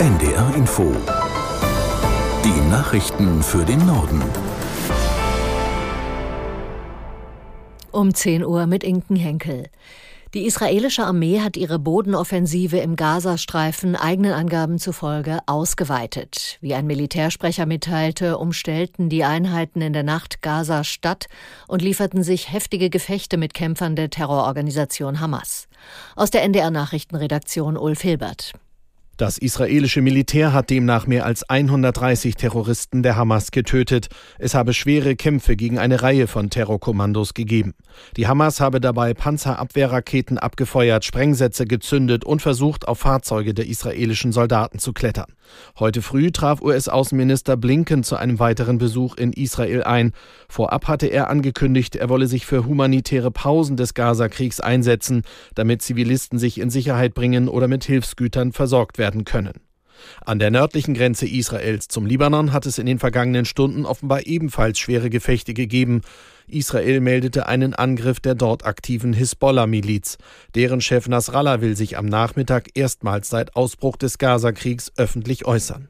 NDR Info. Die Nachrichten für den Norden. Um 10 Uhr mit Inken Henkel. Die israelische Armee hat ihre Bodenoffensive im Gazastreifen eigenen Angaben zufolge ausgeweitet. Wie ein Militärsprecher mitteilte, umstellten die Einheiten in der Nacht Gaza Stadt und lieferten sich heftige Gefechte mit Kämpfern der Terrororganisation Hamas. Aus der NDR Nachrichtenredaktion Ulf Hilbert. Das israelische Militär hat demnach mehr als 130 Terroristen der Hamas getötet. Es habe schwere Kämpfe gegen eine Reihe von Terrorkommandos gegeben. Die Hamas habe dabei Panzerabwehrraketen abgefeuert, Sprengsätze gezündet und versucht, auf Fahrzeuge der israelischen Soldaten zu klettern. Heute früh traf US-Außenminister Blinken zu einem weiteren Besuch in Israel ein. Vorab hatte er angekündigt, er wolle sich für humanitäre Pausen des Gaza-Kriegs einsetzen, damit Zivilisten sich in Sicherheit bringen oder mit Hilfsgütern versorgt werden werden können. An der nördlichen Grenze Israels zum Libanon hat es in den vergangenen Stunden offenbar ebenfalls schwere Gefechte gegeben. Israel meldete einen Angriff der dort aktiven Hisbollah-Miliz. Deren Chef Nasrallah will sich am Nachmittag erstmals seit Ausbruch des Gaza-Kriegs öffentlich äußern.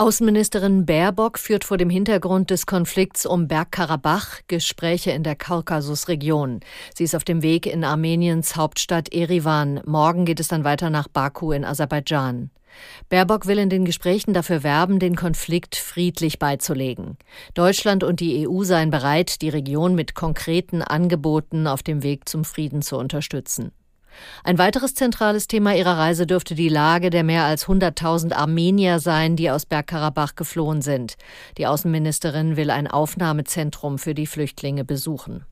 Außenministerin Baerbock führt vor dem Hintergrund des Konflikts um Bergkarabach Gespräche in der Kaukasusregion. Sie ist auf dem Weg in Armeniens Hauptstadt Erivan. Morgen geht es dann weiter nach Baku in Aserbaidschan. Baerbock will in den Gesprächen dafür werben, den Konflikt friedlich beizulegen. Deutschland und die EU seien bereit, die Region mit konkreten Angeboten auf dem Weg zum Frieden zu unterstützen. Ein weiteres zentrales Thema ihrer Reise dürfte die Lage der mehr als 100.000 Armenier sein, die aus Bergkarabach geflohen sind. Die Außenministerin will ein Aufnahmezentrum für die Flüchtlinge besuchen.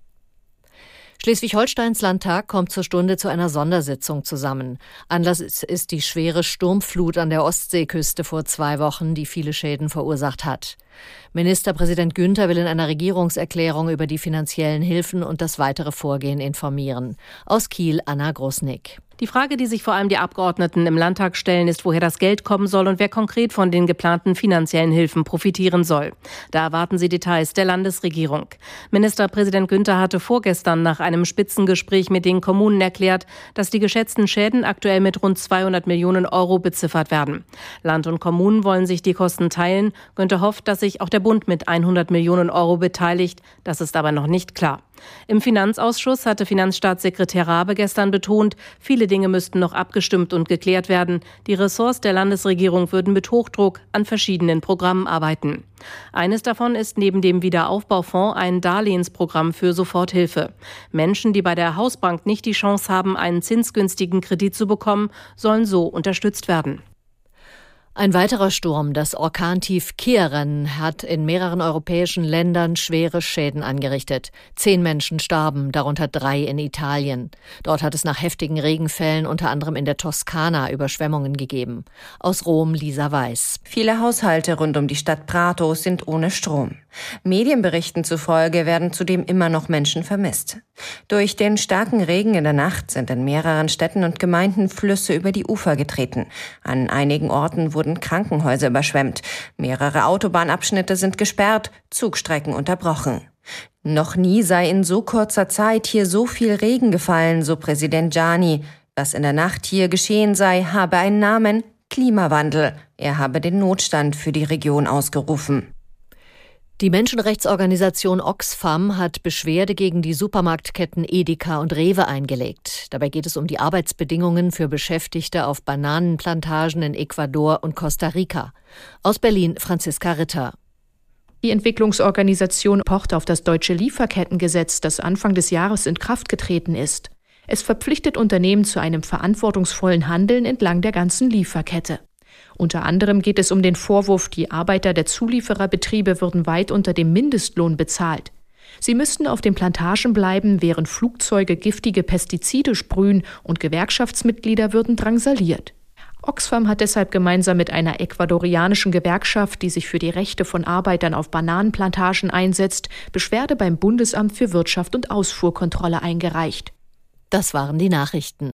Schleswig-Holsteins Landtag kommt zur Stunde zu einer Sondersitzung zusammen. Anlass ist die schwere Sturmflut an der Ostseeküste vor zwei Wochen, die viele Schäden verursacht hat. Ministerpräsident Günther will in einer Regierungserklärung über die finanziellen Hilfen und das weitere Vorgehen informieren. Aus Kiel Anna Grosnick. Die Frage, die sich vor allem die Abgeordneten im Landtag stellen, ist, woher das Geld kommen soll und wer konkret von den geplanten finanziellen Hilfen profitieren soll. Da erwarten sie Details der Landesregierung. Ministerpräsident Günther hatte vorgestern nach einem Spitzengespräch mit den Kommunen erklärt, dass die geschätzten Schäden aktuell mit rund 200 Millionen Euro beziffert werden. Land und Kommunen wollen sich die Kosten teilen. Günther hofft, dass sich auch der Bund mit 100 Millionen Euro beteiligt. Das ist aber noch nicht klar. Im Finanzausschuss hatte Finanzstaatssekretär Rabe gestern betont, viele Dinge müssten noch abgestimmt und geklärt werden. Die Ressorts der Landesregierung würden mit Hochdruck an verschiedenen Programmen arbeiten. Eines davon ist neben dem Wiederaufbaufonds ein Darlehensprogramm für Soforthilfe. Menschen, die bei der Hausbank nicht die Chance haben, einen zinsgünstigen Kredit zu bekommen, sollen so unterstützt werden. Ein weiterer Sturm, das Orkantief Kieren, hat in mehreren europäischen Ländern schwere Schäden angerichtet. Zehn Menschen starben, darunter drei in Italien. Dort hat es nach heftigen Regenfällen unter anderem in der Toskana Überschwemmungen gegeben. Aus Rom Lisa Weiß. Viele Haushalte rund um die Stadt Prato sind ohne Strom. Medienberichten zufolge werden zudem immer noch Menschen vermisst. Durch den starken Regen in der Nacht sind in mehreren Städten und Gemeinden Flüsse über die Ufer getreten. An einigen Orten wurden Krankenhäuser überschwemmt. Mehrere Autobahnabschnitte sind gesperrt, Zugstrecken unterbrochen. Noch nie sei in so kurzer Zeit hier so viel Regen gefallen, so Präsident Gianni. Was in der Nacht hier geschehen sei, habe einen Namen Klimawandel. Er habe den Notstand für die Region ausgerufen. Die Menschenrechtsorganisation Oxfam hat Beschwerde gegen die Supermarktketten Edeka und Rewe eingelegt. Dabei geht es um die Arbeitsbedingungen für Beschäftigte auf Bananenplantagen in Ecuador und Costa Rica. Aus Berlin Franziska Ritter. Die Entwicklungsorganisation pocht auf das deutsche Lieferkettengesetz, das Anfang des Jahres in Kraft getreten ist. Es verpflichtet Unternehmen zu einem verantwortungsvollen Handeln entlang der ganzen Lieferkette. Unter anderem geht es um den Vorwurf, die Arbeiter der Zuliefererbetriebe würden weit unter dem Mindestlohn bezahlt. Sie müssten auf den Plantagen bleiben, während Flugzeuge giftige Pestizide sprühen und Gewerkschaftsmitglieder würden drangsaliert. Oxfam hat deshalb gemeinsam mit einer ecuadorianischen Gewerkschaft, die sich für die Rechte von Arbeitern auf Bananenplantagen einsetzt, Beschwerde beim Bundesamt für Wirtschaft und Ausfuhrkontrolle eingereicht. Das waren die Nachrichten.